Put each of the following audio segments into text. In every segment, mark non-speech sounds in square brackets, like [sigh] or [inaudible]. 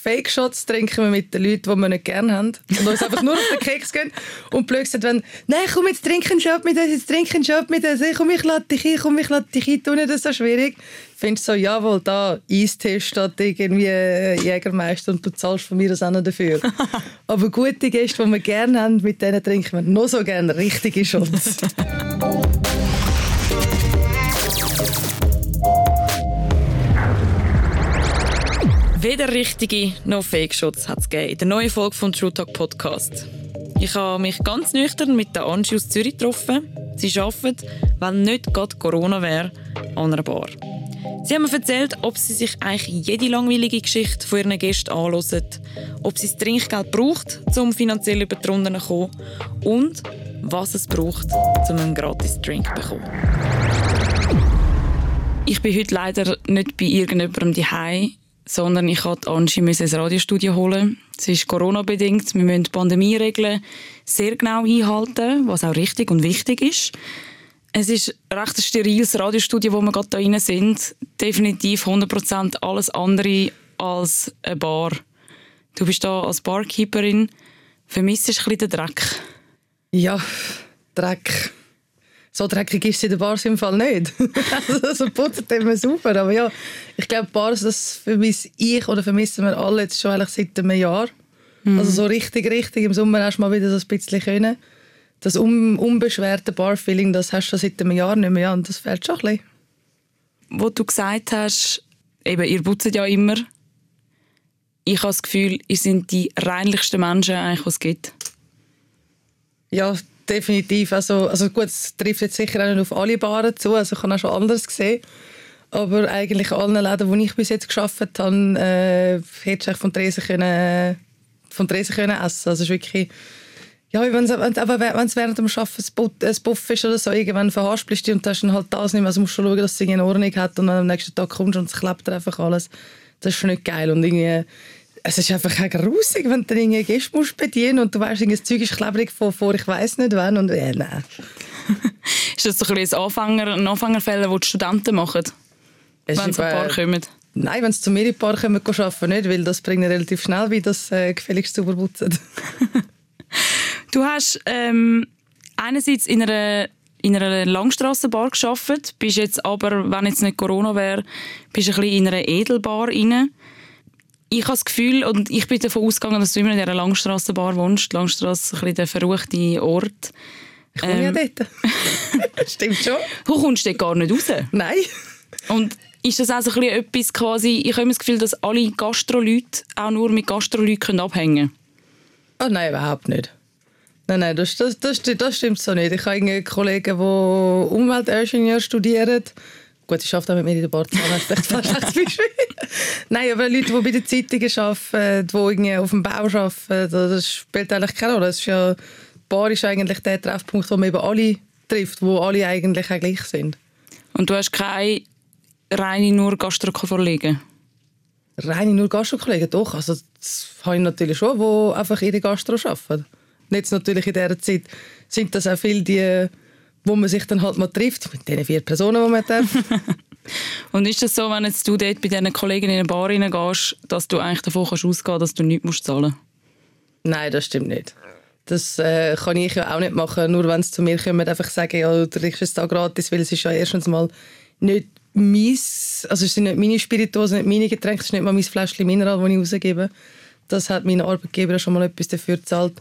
Fake-Shots trinken wir mit den Leuten, die wir nicht gerne haben. Und uns einfach nur auf den Keks gehen. Und blöd gesagt, wenn, nein, komm, jetzt trinken einen Shot mit uns, jetzt trinken einen Shot mit uns, komm, ich lade dich ein, komm, ich lade dich ein, tu nicht das so schwierig. Findest du so, jawohl, da, Eistee statt irgendwie äh, Jägermeister und du zahlst von mir das auch noch dafür. [laughs] Aber gute Gäste, die wir gerne haben, mit denen trinken wir noch so gerne richtige Shots. [laughs] Weder richtige noch Fake-Shots hat es in der neuen Folge vom True Talk Podcast. Ich habe mich ganz nüchtern mit der Angie aus Zürich getroffen. Sie arbeitet, wenn nicht gerade Corona wäre, an einer Bar. Sie haben mir erzählt, ob sie sich eigentlich jede langweilige Geschichte von ihren Gästen anhören, ob sie das Trinkgeld braucht, um finanziell über die Runden zu kommen und was es braucht, um einen gratis Drink zu bekommen. Ich bin heute leider nicht bei irgendjemandem daheim, sondern ich musste Angie ins Radiostudio holen. Es ist Corona-bedingt. Wir müssen die Pandemieregeln sehr genau einhalten, was auch richtig und wichtig ist. Es ist ein recht steriles Radiostudio, wo wir gerade hier rein sind. Definitiv 100% alles andere als eine Bar. Du bist hier als Barkeeperin. Vermisst du ein bisschen den Dreck? Ja, Dreck so dreckig ist in den Bars im Fall nicht. [laughs] also putzt immer super. Aber ja, ich glaube, Bars, das vermisse ich oder vermissen wir alle jetzt schon eigentlich seit einem Jahr. Mhm. Also so richtig, richtig im Sommer hast du mal wieder so ein bisschen können. Das un unbeschwerte Bar-Feeling, das hast du schon seit einem Jahr nicht mehr. Und das fehlt schon ein bisschen. Wo du gesagt hast, eben, ihr putzt ja immer. Ich habe das Gefühl, ihr seid die reinlichsten Menschen, eigentlich, die es gibt. Ja, definitiv. Also, also gut, es trifft jetzt sicher auch nicht auf alle Baren zu, also ich habe auch schon anders gesehen. Aber eigentlich allen Läden, wo ich bis jetzt geschafft habe, äh, hätte ich von Tresen können, von Tresen können essen. Also es ist wirklich, ja, wenn es während dem Arbeiten ein Buff ist oder so, irgendwann verhaspelst du und hast dann halt das nicht mehr, also musst du schauen, dass es in Ordnung hat und dann am nächsten Tag kommst und es klebt einfach alles. Das ist schon nicht geil und irgendwie es ist einfach auch grusig, wenn du dann Gäste musst bedienen und du weißt, das Zeug ist klebrig von vor ich weiß nicht wann und äh, nein. [laughs] ist das so ein, ein Anfänger, ein Anfängerfälle, die die Studenten machen, es wenn sie ein paar kommen? Nein, wenn sie zu mir in Paar kommen, arbeiten nicht, weil das bringt relativ schnell, wie das äh, gefälligst zu putzen. [laughs] du hast ähm, einerseits in einer in einer Langstrassenbar geschafft, bist jetzt aber, wenn jetzt nicht Corona wäre, bist ein bisschen in einer Edelbar rein ich habe das Gefühl, und ich bin davon ausgegangen, dass du immer in dieser Langstrassenbar wohnst. Die Langstrasse ist ein der verruchte Ort. Ich wohne ähm, ja dort. [laughs] Stimmt schon. Du kommst dort gar nicht raus. Nein. Und ist das auch so ein bisschen etwas quasi, ich habe das Gefühl, dass alle Gastroleute auch nur mit Gastroleuten abhängen können? Oh nein, überhaupt nicht. Nein, nein, das, das, das, das stimmt so nicht. Ich habe Kollegen, die Umweltingenieur studieren Gut, ich arbeite auch mit mir in der Bar das ist fast ein Beispiel. [laughs] Nein, aber Leute, die bei den Zeitungen arbeiten, die irgendwie auf dem Bau arbeiten, das spielt eigentlich keine Rolle. Das ist ja, die Bar ist eigentlich der Treffpunkt, wo man eben alle trifft, wo alle eigentlich auch gleich sind. Und du hast keine reine nur Gastro-Kollegen? Reine nur Gastro-Kollegen, doch. Also das habe ich natürlich schon, die einfach ihre Gastro arbeiten. Jetzt natürlich in dieser Zeit sind das auch viele, die wo man sich dann halt mal trifft, mit den vier Personen, die man darf. [laughs] Und ist das so, wenn jetzt du dort bei diesen Kollegen in eine Bar reingehst, dass du eigentlich davon kannst ausgehen dass du nichts musst zahlen Nein, das stimmt nicht. Das äh, kann ich ja auch nicht machen, nur wenn sie zu mir kommen, einfach sagen, ja, du trinkst es da gratis, weil es ist ja erstens mal nicht meins, also es sind nicht meine Spirituosen, nicht meine Getränke, es ist nicht mal mein Fläschchen Mineral, das ich rausgebe. Das hat mein Arbeitgeber schon mal etwas dafür gezahlt.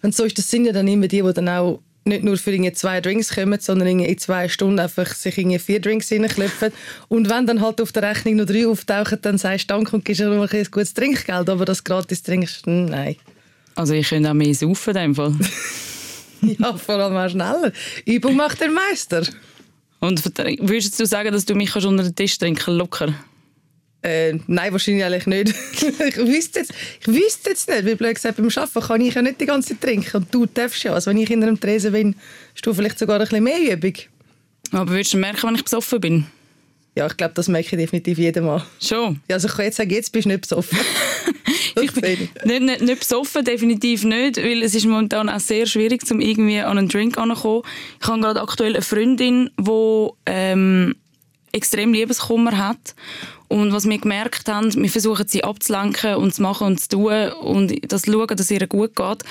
Wenn so ist, das sind ja dann immer die, die dann auch nicht nur für zwei Drinks kommen, sondern in zwei Stunden einfach sich vier Drinks reinklopfen. Und wenn dann halt auf der Rechnung noch drei auftauchen, dann sagst du Danke und gibst dir ein gutes Trinkgeld. Aber das gratis trinkst, hm, nein. Also ich könnte auch mehr saufen in dem Fall. [laughs] ja, vor allem auch schneller. Übung macht der Meister. Und würdest du sagen, dass du mich unter den Tisch trinken locker? Äh, nein, wahrscheinlich eigentlich nicht. [laughs] ich, wüsste jetzt, ich wüsste jetzt nicht, wie blöd gesagt, beim Arbeiten kann ich ja nicht die ganze Zeit trinken und du darfst ja. Also wenn ich in einem Tresen bin, hast du vielleicht sogar ein bisschen mehr Übung. Aber würdest du merken, wenn ich besoffen bin? Ja, ich glaube, das merke ich definitiv jedem Mal. Schon? Ja, also ich kann jetzt sagen, jetzt bist du nicht besoffen. [laughs] ich bin nicht, nicht, nicht, besoffen, definitiv nicht, weil es ist momentan auch sehr schwierig, um irgendwie an einen Drink anzukommen. Ich habe gerade aktuell eine Freundin, die ähm, extrem Liebeskummer hat Und was wir gemerkt haben, wir versuchen sie abzulenken und zu machen und zu tun und das zu schauen, dass es ihr gut geht.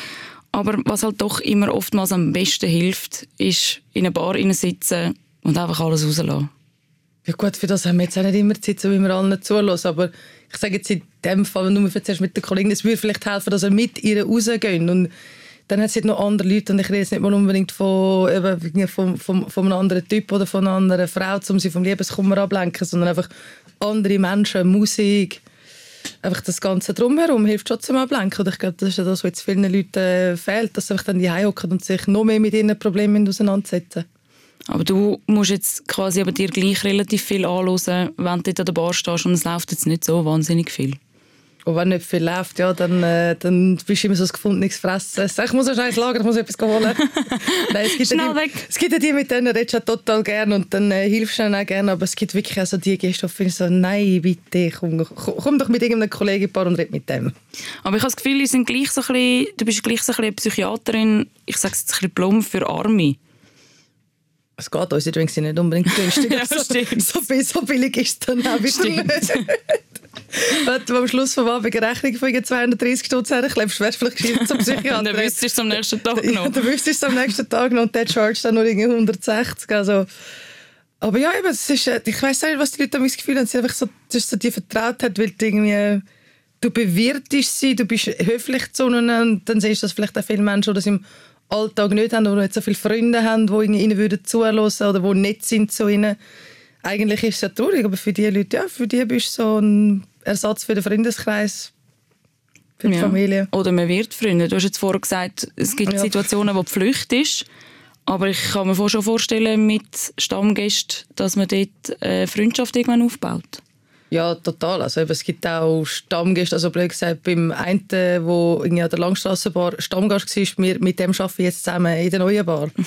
Aber was halt doch immer oftmals am besten hilft, ist in einer Bar sitzen und einfach alles rauslassen. Ja gut, für das haben wir jetzt auch nicht immer Zeit, so wie wir allen zulassen. Aber ich sage jetzt in dem Fall, wenn du mir erzählst mit der Kollegin, es würde vielleicht helfen, dass wir mit ihr rausgehen. Und dann hat es halt noch andere Leute und ich rede jetzt nicht mal unbedingt von, von, von, von einem anderen Typ oder von einer anderen Frau, um sie vom Liebeskummer ablenken, sondern einfach andere Menschen, Musik, einfach das Ganze drumherum hilft schon zum Ablenken. Und ich glaube, das ist das, was jetzt vielen Leuten fehlt, dass sie dann die hocken und sich noch mehr mit ihren Problemen auseinandersetzen. Aber du musst jetzt quasi aber dir gleich relativ viel anhören, wenn du an der Bar stehst und es läuft jetzt nicht so wahnsinnig viel. Und wenn nicht viel läuft, ja, dann, äh, dann bist du immer so ein gefundenes Fressen. Ich muss wahrscheinlich lagern, ich muss etwas holen. [laughs] Nein, es gibt Schnell ja weg. die, Es gibt ja die, mit denen redest du total gerne und dann äh, hilfst du ihnen auch gerne. Aber es gibt wirklich auch so die Gäste, die so, nein, bitte, komm, komm doch mit irgendeinem Kollegenpaar und red mit dem. Aber ich habe das Gefühl, wir sind gleich so ein bisschen, du bist gleich so ein bisschen eine Psychiaterin, ich sage es jetzt ein bisschen plump, für Arme. Es geht, unsere Drinks sind nicht unbedingt [laughs] günstig. Ja, so, so, viel- so billig ist es dann auch wieder nicht. [laughs] Wenn du am Schluss vom Abend eine Rechnung von 230 Stutz herklebst, wärst du vielleicht gescheit zum [laughs] Und Psychiater. dann wüsstest du es am nächsten Tag Ja, noch. dann wüsstest du es am nächsten Tag noch und der charge dann nur irgendwie 160. Also, aber ja, eben, es ist, äh, ich weiß nicht, was die Leute haben das Gefühl haben, sie einfach so, das ist so die Vertrautheit, weil du irgendwie, du bewirtest sie, du bist höflich zu ihnen und dann siehst du, dass vielleicht auch viele Menschen das im Alltag nicht haben oder nicht so viele Freunde haben, die ihnen würden zuhören oder die nett sind zu ihnen. Eigentlich ist es ja traurig, aber für die Leute, ja, für die bist du so ein Ersatz für den Freundeskreis, für die Ja. Familie. Oder man wird Freunde. Du hast jetzt vorher gesagt, es gibt Ja. Situationen, wo die Pflicht ist. Aber ich kann mir schon vorstellen, mit Stammgästen, dass man dort eine Freundschaft irgendwann aufbaut. Ja, total. Also, eben, es gibt auch Stammgäste. Also, blöd gesagt, beim einen, der an der Langstrassenbar Stammgast war, wir, mit dem arbeite ich jetzt zusammen in der neuen Bar. [laughs]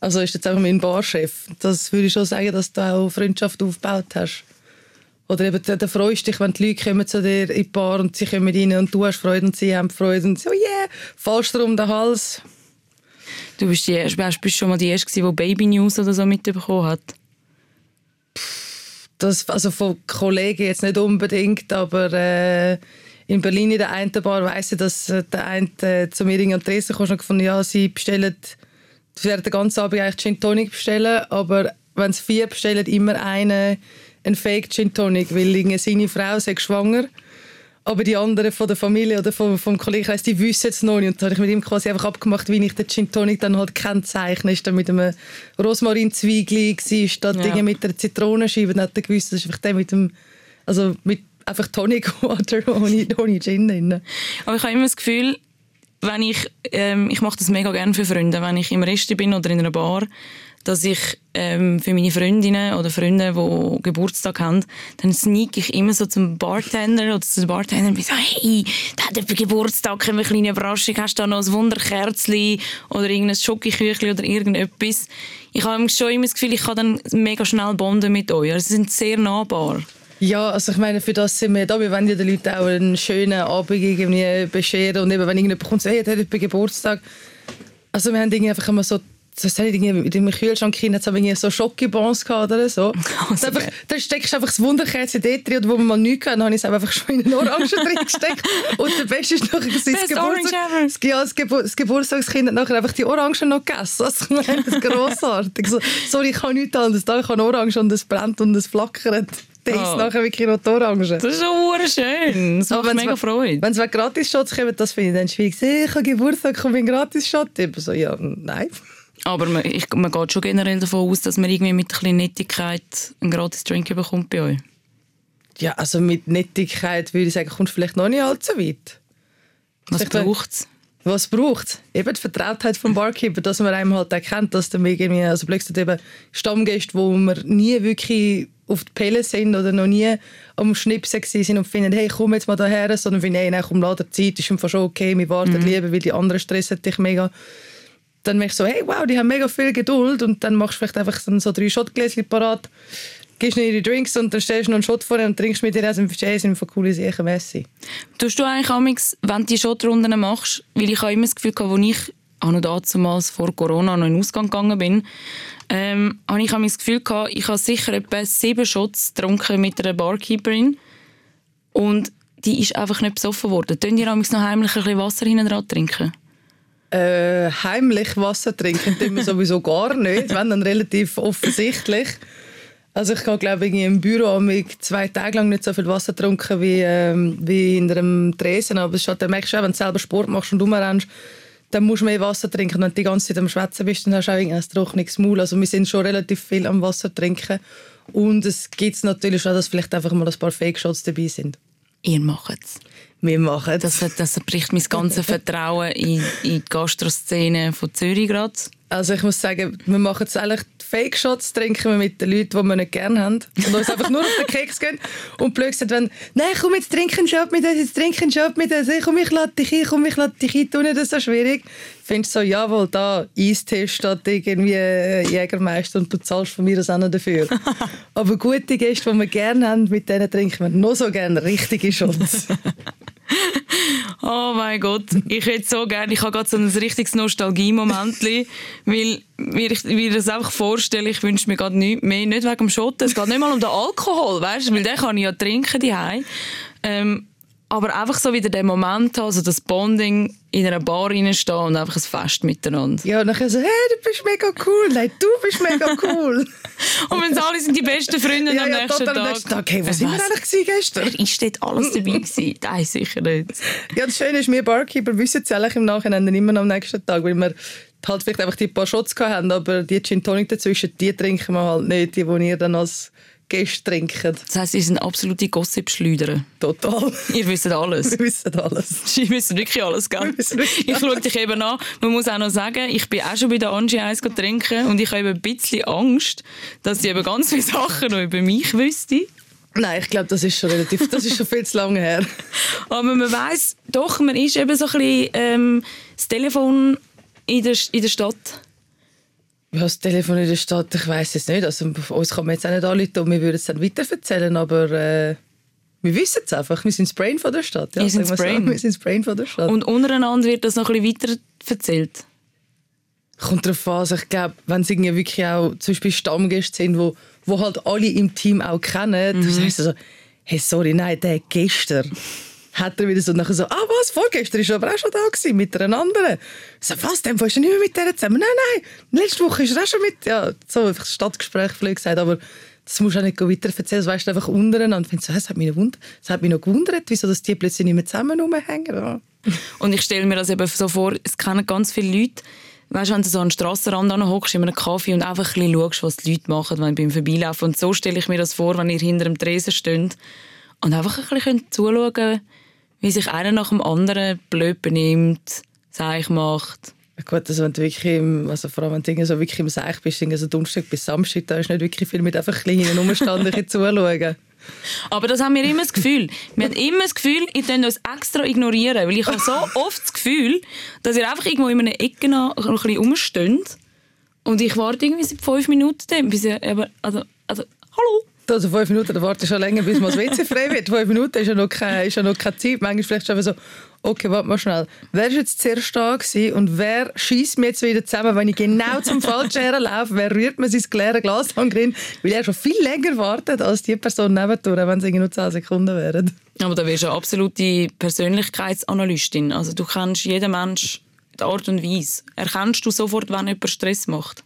Also ist jetzt einfach mein Barchef. Das würde ich schon sagen, dass du auch Freundschaft aufgebaut hast. Oder eben, dann freust du dich, wenn die Leute kommen zu dir in die Bar und sie kommen rein und du hast Freude und sie haben Freude und so, yeah, fallst dir um den Hals. Du bist, die, erste- bist schon mal die Erste, die Baby News oder so mitbekommen hat. das, also von Kollegen jetzt nicht unbedingt, aber äh, in Berlin in der einen Bar weiss ich, dass äh, der eine äh, zu mir in Tresen kam und gefunden, ja, sie bestellen, sie werden den ganzen Abend eigentlich Gin Tonic bestellen, aber wenn sie vier bestellen, immer eine, ein Fake Gin Tonic, weil seine Frau sei schwanger. Aber die anderen von der Familie oder vom, vom Kollegenkreis, die wissen es noch nicht. Und da habe ich mit ihm quasi einfach abgemacht, wie ich den Gin Tonic dann halt kennzeichne. Ist dann mit einem Rosmarinzweigli gsi, statt Ja. irgendwie mit einer Zitronenscheibe. Dann hat er gewusst, das ist einfach der mit dem, also mit einfach Tonic [laughs] Water ohne, ohne Gin drin. Aber ich habe immer das Gefühl, wenn ich, ähm, ich mache das mega gerne für Freunde, wenn ich im Rest bin oder in einer Bar, dass ich ähm, für meine Freundinnen oder Freunde, die Geburtstag haben, dann sneak ich immer so zum Bartender oder zu der Bartender und so, hey, der hat jemand Geburtstag, können wir eine kleine Überraschung, hast du da noch ein Wunderkerzchen oder irgendein Schokoküchli oder irgendetwas. Ich habe schon immer das Gefühl, ich kann dann mega schnell bonden mit euch. Also, Sie sind sehr nahbar. Ja, also ich meine, für das sind wir da. Wir wollen ja den Leuten auch einen schönen Abend irgendwie bescheren. Und eben, wenn irgendjemand kommt, so, hey, der hat jemand Geburtstag. Also wir haben irgendwie einfach immer so so soll ich irgendwie in meinem Kühlschrank hinein, jetzt haben wir irgendwie so Schokibons gehabt oder so. [laughs] Also einfach, dann steckst du einfach das Wunderkerzen dort drin, wo man mal nichts kann, dann habe ich es einfach schon in einen Orangen drin gesteckt. [laughs] Und der Beste ist nachher, das, Orange das, ja, das, Gebur das Geburtstagskind hat nachher einfach die Orangen noch gegessen. Also, ich meine, das ist grossartig. So, sorry, ich kann nichts anderes. Da, ich habe Orange und es brennt und es flackert. Isst Oh. nachher wirklich noch die Orangen. Das ist schon hure schön. Das macht wenn's mega Freude. Wenn es Gratis-Shots kommen, das finde ich dann schwierig. Ich habe Geburtstag, komm in Gratis-Shot. Ich bin so, ja, nein. Aber man, ich, man geht schon generell davon aus, dass man irgendwie mit ein bisschen Nettigkeit einen gratis Drink bekommt bei euch. Ja, also mit Nettigkeit würde ich sagen, kommst du vielleicht noch nicht allzu weit. Was braucht es? Was braucht es? Eben die Vertrautheit vom Barkeeper, dass man einem halt erkennt, dass dann irgendwie, also plötzlich eben Stammgäste, wo wir nie wirklich auf die Pelle sind oder noch nie am Schnipsen sind und finden, hey, komm jetzt mal daher, sondern finden, hey, nein, komm, dir Zeit, ist schon okay, wir warten lieber, weil die anderen stressen dich mega. Dann merkst du so, hey, wow, die haben mega viel Geduld und dann machst du vielleicht einfach dann so drei Shotgläschen parat, gibst ihnen ihre Drinks und dann stellst du noch einen Shot vor und trinkst mit dir aus und verstehst, sind von coole Sachen. Tust du eigentlich amix, wenn du die Shotrunden machst, weil ich habe immer das Gefühl, als ich auch noch damals vor Corona noch in den Ausgang gegangen bin, ähm, habe ich das Gefühl ich habe sicher etwa sieben Shots getrunken mit einer Barkeeperin und die ist einfach nicht besoffen worden. Tun ihr noch heimlich ein bisschen Wasser hinten dran trinken? Äh, heimlich Wasser trinken tun wir sowieso gar nicht, wenn dann relativ offensichtlich. Also ich habe glaube ich im Büro mit zwei Tage lang nicht so viel Wasser getrunken wie, ähm, wie in einem Tresen, aber es halt, dann merkst du auch, wenn du selber Sport machst und rumrennst, dann musst du mehr Wasser trinken. Wenn du die ganze Zeit am Schwätzen bist, dann hast du auch ein trockenes Maul. Also wir sind schon relativ viel am Wasser trinken. Und es gibt natürlich auch, dass vielleicht einfach mal ein paar Fake-Shots dabei sind. Ihr macht es. Wir machen das. Das bricht mein ganzes Vertrauen in, in die Gastroszene von Zürich gerade. Also ich muss sagen, wir machen es eigentlich Fake Shots trinken wir mit den Leuten, die wir nicht gerne haben und uns einfach nur auf den Keks gehen und blöd gesagt, wenn «Nein, komm, jetzt trinken einen Shot mit uns, jetzt trinken einen Shot mit uns, komm, ich lade dich ein, komm, ich lade dich ein, tu nicht das so schwierig.» Findest du so, jawohl, da, Eistee statt irgendwie äh, Jägermeister und du zahlst von mir das auch noch dafür. [laughs] Aber gute Gäste, die wir gerne haben, mit denen trinken wir noch so gerne richtige Shots. [laughs] oh mein Gott, ich hätte so gerne, ich habe gerade so ein richtiges Nostalgie-Moment, weil wie ich mir das einfach vorstelle, ich wünsche mir gerade nichts mehr, nicht wegen dem Schotten, es geht nicht mal um den Alkohol, weißt weil den kann ich ja trinken die ähm, aber einfach so wieder den Moment haben, also das Bonding in einer Bar reinstehen und einfach ein Fest miteinander. Ja, und dann so, hey, du bist mega cool, nein, du bist mega cool. [laughs] und wenn alle sind die besten Freunde ja, am ja, nächsten Tag. Am nächsten Tag. Hey, was sind wir eigentlich gestern? Wer ist dort alles dabei gewesen? [laughs] Nein, sicher nicht. Ja, das Schöne ist, wir Barkeeper wissen es eigentlich im Nachhinein immer am nächsten Tag, weil wir halt vielleicht einfach die paar Shots hatten, aber die Gin Tonic dazwischen, die trinken wir halt nicht, die, die ihr dann als Gäste trinken. Das heisst, ihr sind absolute Gossip-Schleuder. Total. Ihr wisst alles. Wir wissen alles. Ihr wisst wirklich alles, gell? Wirklich ich schaue dich eben an. Man muss auch noch sagen, ich bin auch schon bei der Angie eins trinken und ich habe eben ein bisschen Angst, dass sie eben ganz viele Sachen noch über mich wüsste. Nein, ich glaube, das ist schon relativ, das ist schon viel zu lange her. Aber man weiß doch, man ist eben so ein bisschen ähm, das Telefon in der, in der Stadt ja, das Telefon in der Stadt, ich weiß es nicht. Also, uns kann man jetzt auch nicht anrufen und wir würden es dann weiterverzählen, aber äh, wir wissen es einfach. Wir sind das Brain von der Stadt. Ja, wir, sind das Brain. [laughs] wir sind das Brain von der Stadt. Und untereinander wird das noch ein bisschen weiter erzählt? Kommt darauf an. Also ich glaube, wenn es irgendwie wirklich auch zum Beispiel Stammgäste sind, wo, wo halt alle im Team auch kennen, mhm. dann sagst du so, hey, sorry, nein, der gestern hat er wieder so nachher so, ah was, vorgestern er aber auch schon da gewesen, mit einer anderen. Ich so, was, dann warst du nicht mehr mit der zusammen? Nein, nein, letzte Woche ist er auch schon mit, ja, so einfach Stadtgespräch vielleicht gesagt, aber das musst du auch nicht weiter erzählen, das weißt du einfach untereinander. Ich so, das hat mich noch hat mich noch gewundert, wieso dass die plötzlich nicht mehr zusammen rumhängen. Ja. Und ich stelle mir das eben so vor, es kennen ganz viele Leute, weißt wenn du so an den Strassenrand hockst in einem Kaffee und einfach ein bisschen schaust, was die Leute machen, wenn beim Vorbeilaufen. Und so stelle ich mir das vor, wenn ihr hinter dem Tresen steht und einfach ein bisschen zuschauen könnt, wie sich einer nach dem anderen blöd benimmt, Seich macht. Gut, also wenn du wirklich im, also vor allem wenn du so wirklich im Seich bist, also Donnerstag bis Samstag, da ist nicht wirklich viel mit einfach ein bisschen rumstanden [laughs] zuschauen. Aber das haben wir immer das Gefühl. Wir haben immer das Gefühl, ihr könnt uns extra ignorieren. Weil ich habe so [laughs] oft das Gefühl, dass ihr einfach irgendwo in einer Ecke noch ein bisschen rumsteht. Und ich warte irgendwie seit fünf Minuten, bis ihr, aber, also, also, hallo? Also fünf Minuten, da warte ich schon länger, bis mal das WC frei wird. Fünf Minuten ist ja noch keine, ist ja noch keine Zeit. Manchmal vielleicht schon so, okay, warte mal schnell. Wer war jetzt zuerst da und wer schießt mir jetzt wieder zusammen, wenn ich genau zum Falschen laufe? Wer rührt mir sein leere Glas an Weil er schon viel länger wartet als die Person nebendurch, wenn es nur 10 Sekunden wären. Aber da wirst du eine absolute Persönlichkeitsanalystin. Also du kennst jeden Mensch die Art und Weise. Erkennst du sofort, wenn jemand Stress macht?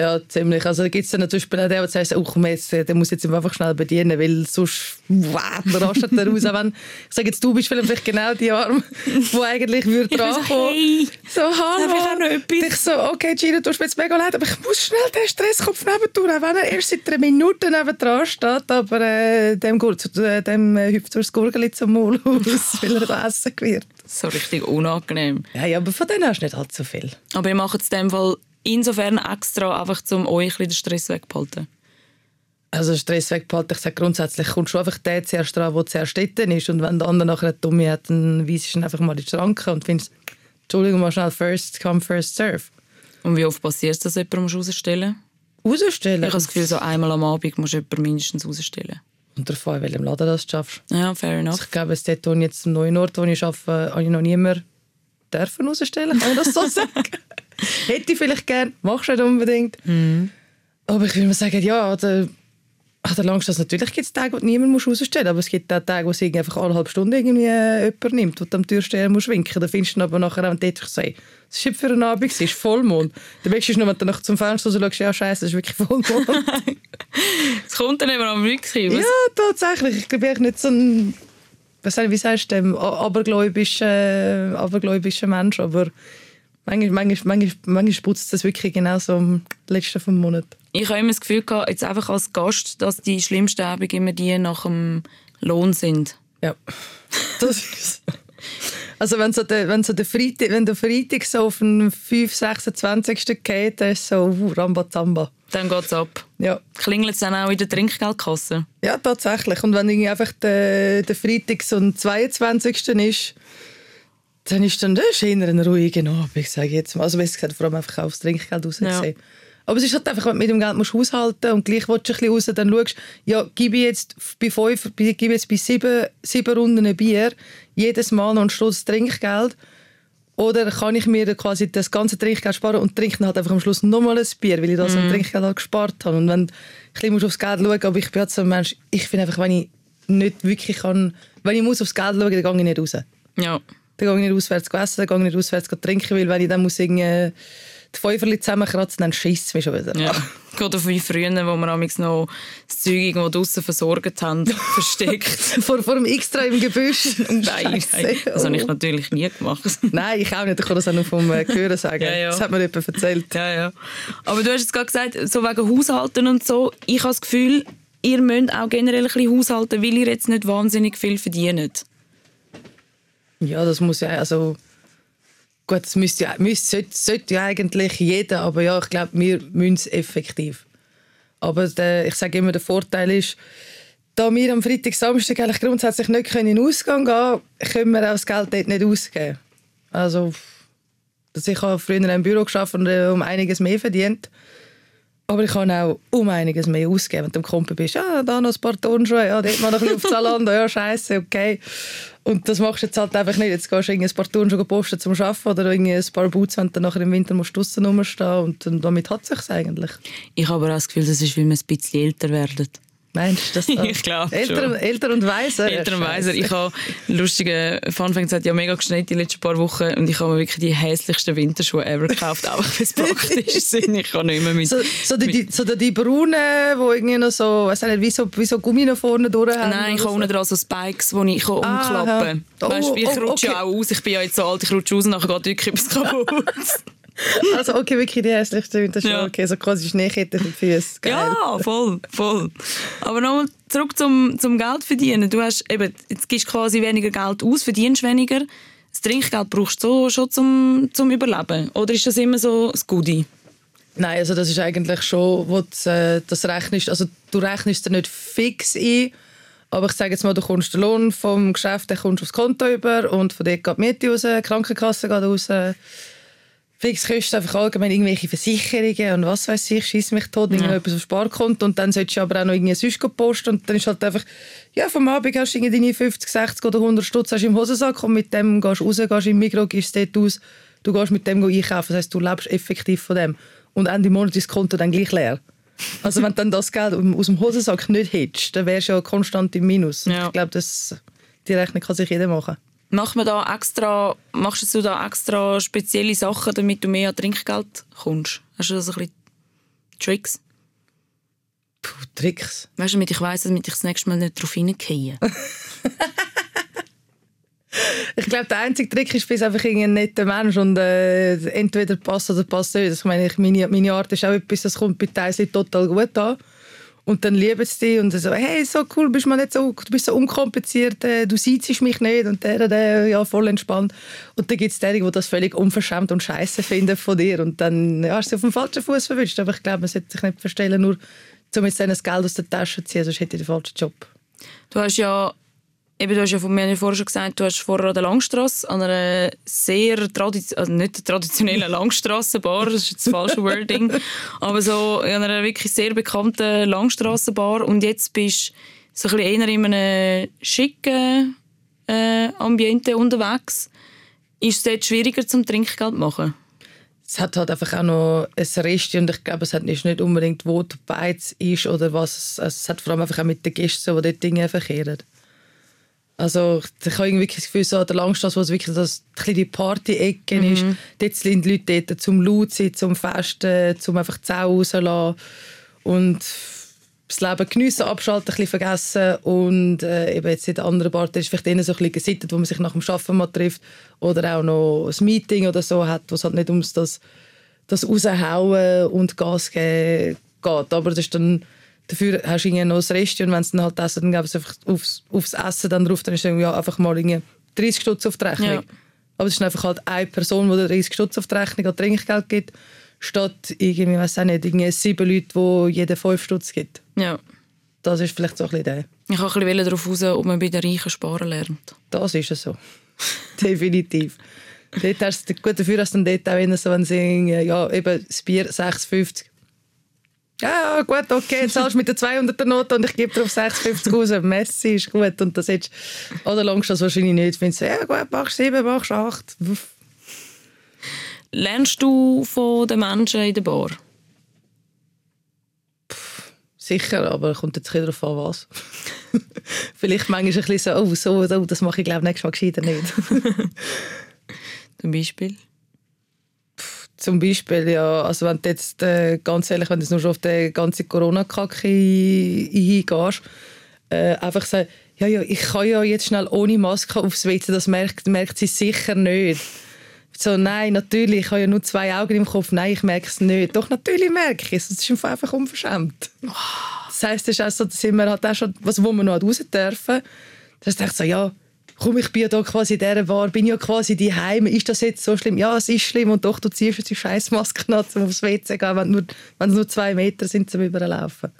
Ja, ziemlich. Also da gibt es dann zum Beispiel auch den, der sagt, oh, komm jetzt, der muss jetzt einfach schnell bedienen, weil sonst rastet er raus. Wenn, ich sage jetzt, du bist vielleicht genau die Arm, [laughs] die eigentlich würde drankommen. So, hey, so, hallo. Ich auch noch etwas. Ich so, okay, Gina, du mir jetzt mega leid, aber ich muss schnell den Stresskopf nebendurch, auch wenn er erst seit einer Minute neben dran steht, aber äh, dem, äh, dem äh, hüpft das Gurgel zum Maul aus, [laughs] weil er da essen wird. So richtig unangenehm. Ja, ja, aber von denen hast du nicht allzu viel. Aber ihr macht es in dem Fall insofern extra, einfach um euch den Stress wegzuhalten? Also Stress wegbehalten, ich sage grundsätzlich, kommt schon einfach der zuerst dran, der zuerst dort ist. Und wenn der andere nachher eine Dumme hat, dann weisst du ihn einfach mal in die Schranke und findest, Entschuldigung, mal schnell, first come, first serve. Und wie oft passiert es, dass jemand rausstellen muss? Rausstellen? Ich habe das Gefühl, so einmal am Abend muss jemand mindestens rausstellen. Und davon, in welchem Laden das du schaffst. Ja, fair enough. Also ich glaube, es dort, jetzt am neuen Ort, wo ich arbeite, habe ich noch niemanden dürfen rausstellen, kann ich das so [laughs] sagen? Hätte ich vielleicht gern, machst du nicht unbedingt. Mhm. Aber ich würde mal sagen, ja, der, ach, der Langstrasse, natürlich gibt es Tage, wo du niemand musst rausstellen muss, aber es gibt auch Tage, wo es einfach eineinhalb Stunden irgendwie äh, jemand nimmt, du am Türsteher musst winken. Da findest du dann aber nachher auch dort sagen, es war für einen Abend, es ist Vollmond. Der Beste ist nur, wenn du nach zum Fenster schaust, ja scheiße, es ist wirklich Vollmond. [laughs] Es kommt dann immer am Rückkrieg. ja, tatsächlich. Ich glaube, ich nicht so ein, was ich, wie sagst du abergläubischer, abergläubischer Mensch, aber manchmal, manchmal, manchmal, manchmal putzt das wirklich genau so am letzten vom Monat. Ich habe immer das Gefühl gehabt, jetzt einfach als Gast, dass die schlimmsten Abende immer die nach dem Lohn sind. Ja, [laughs] das ist Also wenn so der, wenn so der Freitag, wenn der Freitag so auf den 5, 26. geht, dann ist so uh, Rambazamba. Dann geht es ab. Ja. Klingelt es dann auch in der Trinkgeldkasse? ja, tatsächlich. Und wenn irgendwie einfach der, der Freitag so ein 22. ist, dann ist dann das eher ein ruhiger Abend, sage ich jetzt mal. Also besser gesagt, vor allem einfach aufs Trinkgeld rausgesehen. Ja. Aber es ist halt einfach, wenn du mit dem Geld musst haushalten und gleich willst du ein bisschen raus, dann schaust ja, gebe ich jetzt bei fünf, ich jetzt bei sieben, sieben Runden ein Bier jedes Mal noch einen Stutz Trinkgeld oder kann ich mir quasi das ganze Trinkgeld sparen und trinke dann halt einfach am Schluss nochmal ein Bier, weil ich das am Trinkgeld halt gespart habe. Und wenn du ein bisschen aufs Geld schauen aber ich bin halt so ein Mensch, ich finde einfach, wenn ich nicht wirklich kann, wenn ich muss aufs Geld schauen, dann gehe ich nicht raus. Ja. Dann gehe ich nicht auswärts essen, dann gehe ich nicht auswärts trinken, weil wenn ich dann muss irgendwie die Fünferli zusammenkratzen, dann schießt es mich schon wieder. ja. Auf wie früher, wo wir amigs noch das Zeug irgendwo draussen versorgt haben, [laughs] versteckt. vor, vor dem Extra im Gebüsch. [laughs] Nein, nein, das habe ich natürlich nie gemacht. [laughs] Nein, ich auch nicht. Ich kann das auch nur vom äh, Hören sagen. Ja, ja. Das hat mir jemand erzählt. Ja, ja. Aber du hast jetzt gerade gesagt, so wegen Haushalten und so. Ich habe das Gefühl, ihr müsst auch generell ein bisschen haushalten, weil ihr jetzt nicht wahnsinnig viel verdient. Ja, das muss ja, also gut, das müsste müsste, sollte, sollte ja eigentlich jeder, aber ja, ich glaube, wir müssen es effektiv. Aber der, ich sage immer, der Vorteil ist, da wir am Freitag, Samstag eigentlich grundsätzlich nicht können in den Ausgang gehen können, wir auch das Geld dort nicht ausgeben. Also, ich habe früher einem Büro geschafft und äh, um einiges mehr verdient. Aber ich kann auch um einiges mehr ausgeben. Wenn du am Kumpel bist, ja, da noch ein paar Turnschuhe, ja, dort mal noch ein bisschen auf Zalando, ja, scheiße, okay. Und das machst du jetzt halt einfach nicht. Jetzt gehst du ein paar Turnschuhe posten zum Arbeiten oder irgendwie ein paar Boots, wenn du nachher im Winter musst draussen rumstehen und dann, damit hat es sich eigentlich. Ich habe aber auch das Gefühl, das ist, weil wir ein bisschen älter werden. Meinst du das? [laughs] Ich glaub älter, schon. älter und weiser. Älter und weiser. Ich habe lustige Funfacts hat ja mega geschneit die letzten paar Wochen und ich habe mir wirklich die hässlichsten Winterschuhe ever gekauft, auch [laughs] wenn es praktisch [laughs] sind. Ich kann nicht mehr mit. So, so, die, die, so die, die braunen, die irgendwie noch so, weiss nicht, wie so, wie so Gummi noch vorne durch haben. Nein, ich habe unten dran so Spikes, die ich umklappen kann. Weißt, Oh, ich oh, rutsche okay. auch aus. Ich bin ja jetzt so alt, ich rutsche aus und nachher geht wirklich etwas kaputt. [laughs] Also okay, wirklich die hässlichste Winterschuhe. Ja. Okay, so quasi Schneekette für die Füße. Geil. Ja, voll, voll. Aber nochmal zurück zum, zum Geld verdienen. Du hast eben, jetzt gibst du quasi weniger Geld aus, verdienst weniger. Das Trinkgeld brauchst du so, schon zum, zum Überleben. Oder ist das immer so das Goodie? Nein, also das ist eigentlich schon, wo du, äh, das rechnest, also du rechnest dir nicht fix ein, aber ich sage jetzt mal, du kommst den Lohn vom Geschäft, den kommst aufs Konto über und von dort geht die Miete raus, die Krankenkasse geht raus, Fixkosten einfach allgemein irgendwelche Versicherungen und was weiß ich, schieß mich tot, ja. etwas auf Sparkonto und dann solltest du aber auch noch irgendwie sonst posten und dann ist halt einfach, ja, vom Abend hast du irgendwie deine 50, 60 oder 100 Stutz hast im Hosensack und mit dem gehst du raus, gehst im Mikro, gehst dort aus, du gehst mit dem einkaufen, das heisst, du lebst effektiv von dem und Ende Monat ist das Konto dann gleich leer. Also wenn du dann das Geld aus dem Hosensack nicht hättest, dann wärst du ja konstant im Minus. Ja. Ich glaube, das- die Rechnung kann sich jeder machen. Mach man da extra, machst du da extra spezielle Sachen, damit du mehr Trinkgeld kommst? Hast du da so ein bisschen Tricks? Puh, Tricks. Weißt du, damit ich weiss, damit ich das nächste Mal nicht drauf hineingehe? [laughs] Ich glaube, der einzige Trick ist, bist einfach ein netter Mensch und äh, entweder passt oder passt nicht. Ich meine, ich, meine, meine Art ist auch etwas, das kommt bei Teilsen total gut an. Und dann lieben sie dich und so, hey, so cool, bist mal nicht so, du bist so unkompliziert, äh, du siehst mich nicht und der, der, ja, voll entspannt. Und dann gibt es die, die das völlig unverschämt und scheiße finden von dir und dann ja, hast du auf dem falschen Fuß verwischt. Aber ich glaube, man sollte sich nicht verstellen, nur um jetzt das Geld aus der Tasche zu ziehen, sonst hätte ich den falschen Job. Du hast ja, eben, du hast ja von mir vorher schon gesagt, du hast vorher an der Langstrasse, an einer sehr tradition also nicht traditionellen [laughs] Langstrassenbar, das ist jetzt das falsche Wording, [laughs] aber so an einer wirklich sehr bekannten Langstrassenbar und jetzt bist du so ein bisschen eher in einem schicken äh, Ambiente unterwegs. Ist es dort schwieriger zum Trinkgeld machen? Es hat halt einfach auch noch ein Rest und ich glaube, es hat nicht unbedingt, wo die Beiz ist oder was. Also es hat vor allem einfach auch mit den Gästen, die dort Dinge verkehren. Also ich habe irgendwie das Gefühl, so an der Langstrasse, wo es wirklich das, die Party-Ecke mhm. ist, dort sind die Leute dort zum laut sein, zum Festen, zum einfach die Sau rauslassen und das Leben geniessen, abschalten, ein bisschen vergessen und äh, eben jetzt in der anderen Bar, ist vielleicht eher so ein bisschen gesittet, wo man sich nach dem Arbeiten mal trifft oder auch noch ein Meeting oder so hat, wo es halt nicht ums das, das Raushauen und Gas geben geht, aber das ist dann Dafür hast du noch das Rest und wenn es dann halt essen, dann gibst du einfach aufs, aufs Essen dann drauf, dann ist ja einfach mal 30 Stutz auf die Rechnung. Ja. Aber es ist einfach halt eine Person, die 30 Stutz auf die Rechnung an Trinkgeld gibt, statt irgendwie, weiß auch nicht, irgendwie sieben Leute, die jeder 5 Stutz gibt. Ja. Das ist vielleicht so ein bisschen der. Ich kann ein bisschen darauf raus, ob man bei den Reichen sparen lernt. Das ist es so. [laughs] Definitiv. dort hast du, gut dafür hast du dann dort auch so, wenn sie ja, eben das Bier 6,50 ja, gut, okay, zahlst mit der 200er Note und ich gebe dir auf 56 raus. Messi ist gut. Und das jetzt, oder langst das wahrscheinlich nicht. Findest du, ja gut, machst 7, machst 8. Lernst du von den Menschen in der Bar? Pff, sicher, aber kommt jetzt ein darauf an, was. [laughs] Vielleicht manchmal ein bisschen so, oh, so, so das mache ich glaube nächstes Mal gescheiter nicht. [laughs] Zum Beispiel? Zum Beispiel, ja, also wenn du jetzt, äh, ganz ehrlich, wenn du nur schon auf die ganze Corona-Kacke eingehst, äh, einfach sagen, ja, ja, ich kann ja jetzt schnell ohne Maske aufs WC, das merkt, merkt sie sicher nicht. So, nein, natürlich, ich habe ja nur zwei Augen im Kopf, nein, ich merke es nicht. Doch, natürlich merke ich es, das ist einfach unverschämt. Das heisst, das ist auch so, da sind wir halt auch schon, was, wo wir noch raus dürfen, das ist echt so, ja, komm, ich bin ja da quasi in dieser Bar, bin ja quasi die Heime. Ist das jetzt so schlimm? Ja, es ist schlimm und doch, du ziehst jetzt die Scheißmaske an, um aufs WC zu gehen, wenn, nur, es nur zwei Meter sind zum Überlaufen.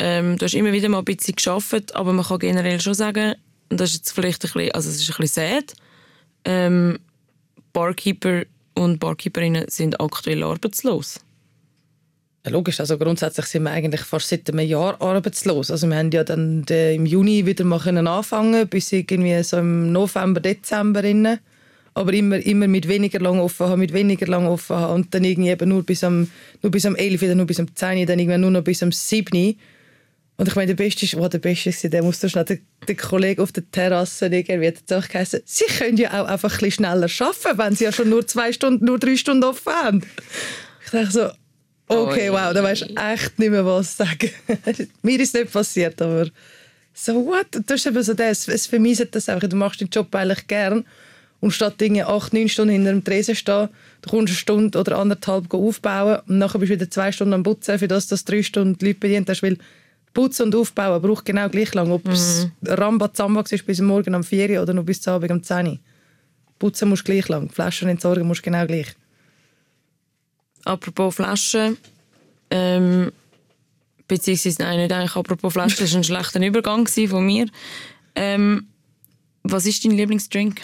Ähm, du hast immer wieder mal ein bisschen gearbeitet, aber man kann generell schon sagen, und das ist jetzt vielleicht ein bisschen, also es ist ein bisschen sad, ähm, Barkeeper und Barkeeperinnen sind aktuell arbeitslos. Ja, logisch, also grundsätzlich sind wir eigentlich fast seit einem Jahr arbeitslos. Also wir haben ja dann im Juni wieder mal anfangen bis irgendwie so im November, Dezember rein. Aber immer, immer mit weniger lang offen haben, mit weniger lang offen haben und dann irgendwie eben nur bis am, nur bis am 11, dann nur bis am 10, dann irgendwann nur noch bis am 7. Und ich meine, der Beste ist, oh, der Beste ist, der muss schnell, der, der Kollege auf der Terrasse, irgendwie hat auch geheißen, sie können ja auch einfach ein bisschen schneller arbeiten, wenn sie ja schon nur zwei Stunden, nur drei Stunden offen haben. Ich dachte so, Okay, wow, da weißt du echt nicht mehr, was sagen. [laughs] Mir ist nicht passiert, aber so what? Das ist eben so das. Es vermeiset das einfach. Du machst den Job eigentlich gern und statt Dinge acht, neun Stunden hinter dem Tresen stehen, du kommst eine Stunde oder anderthalb aufbauen und nachher bist du wieder zwei Stunden am Putzen, für das, dass du drei Stunden die Leute bedient hast, weil Putzen und Aufbauen braucht genau gleich lang. Ob es mhm. Rambazamba ist bis morgen am 4 oder noch bis zum Abend am 10 Putzen musst du gleich lang, Flaschen entsorgen musst du genau gleich. Apropos Flaschen, ähm, beziehungsweise nein, nicht eigentlich apropos Flaschen, das war ein schlechter Übergang von mir. Ähm, was ist dein Lieblingsdrink?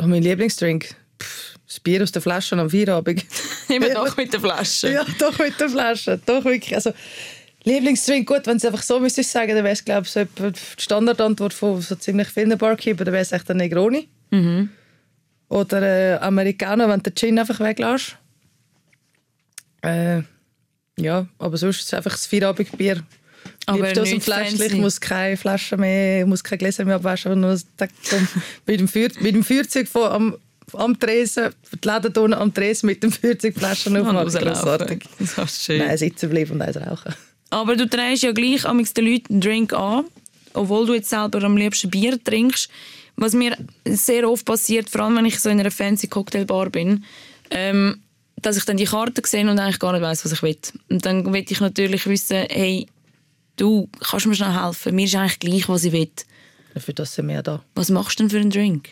Oh, mein Lieblingsdrink? Pff, das Bier aus der Flasche am Feierabend. [laughs] Immer doch [laughs] mit der Flasche. Ja, doch mit der Flasche. Doch wirklich. Also, Lieblingsdrink, gut, wenn es einfach so müsste ich sagen, dann wäre es glaube ich so die Standardantwort von so ziemlich vielen Barkeeper, dann wäre es echt ein Negroni. Mhm. Oder äh, Americano, wenn du den Gin einfach weglässt. Äh, ja, aber sonst ist es einfach das Feierabendbier. Aber aus dem Fläschchen, ich muss keine Flasche mehr, muss keine Gläser mehr abwaschen, nur [laughs] mit, dem Feuer, mit dem Feuerzeug von, am, am Tresen, die Läden am Tresen mit dem Feuerzeug Flaschen aufmachen. Grossartig. [laughs] Das ist schön. Nein, sitzen bleiben und eins rauchen. Aber du trägst ja gleich den Leuten einen Drink an, obwohl du jetzt selber am liebsten Bier trinkst. Was mir sehr oft passiert, vor allem wenn ich so in einer fancy Cocktailbar bin, ähm, dass ich dann die Karte sehe und eigentlich gar nicht weiß, was ich will. Und dann will ich natürlich wissen, hey, du, kannst mir schnell helfen? Mir ist eigentlich gleich, was ich will. Für das sind wir da. Was machst du denn für einen Drink?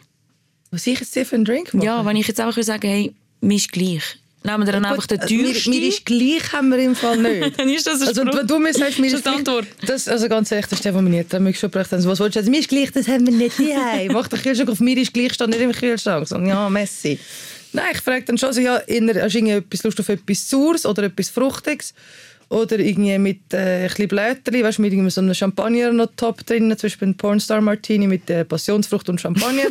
Was ich jetzt für einen Drink mache? Ja, wenn ich jetzt einfach sagen hey, mir ist gleich. Nehmen wir dann ja, einfach den also teuersten? Mir, mir, ist gleich haben wir im Fall nicht. [laughs] dann ist das ein also, wenn du mir sagst, mir ist gleich, Antwort. Das, also ganz ehrlich, das ist mir nicht schon gebracht hat. Was willst du sagen? Mir ist gleich, das haben wir nicht [laughs] hier. Mach den Kühlschrank auf, mir ist gleich, steht nicht im Kühlschrank. So, ja, Messi. Nein, ich frage dann schon so, ja, hast du etwas Lust auf etwas Saures oder etwas Fruchtiges? Oder irgendwie mit äh, ein bisschen Blätterli, weißt du, mit irgendwie so einem Champagner noch top drin, zum Beispiel ein Pornstar Martini mit äh, Passionsfrucht und Champagner. [laughs]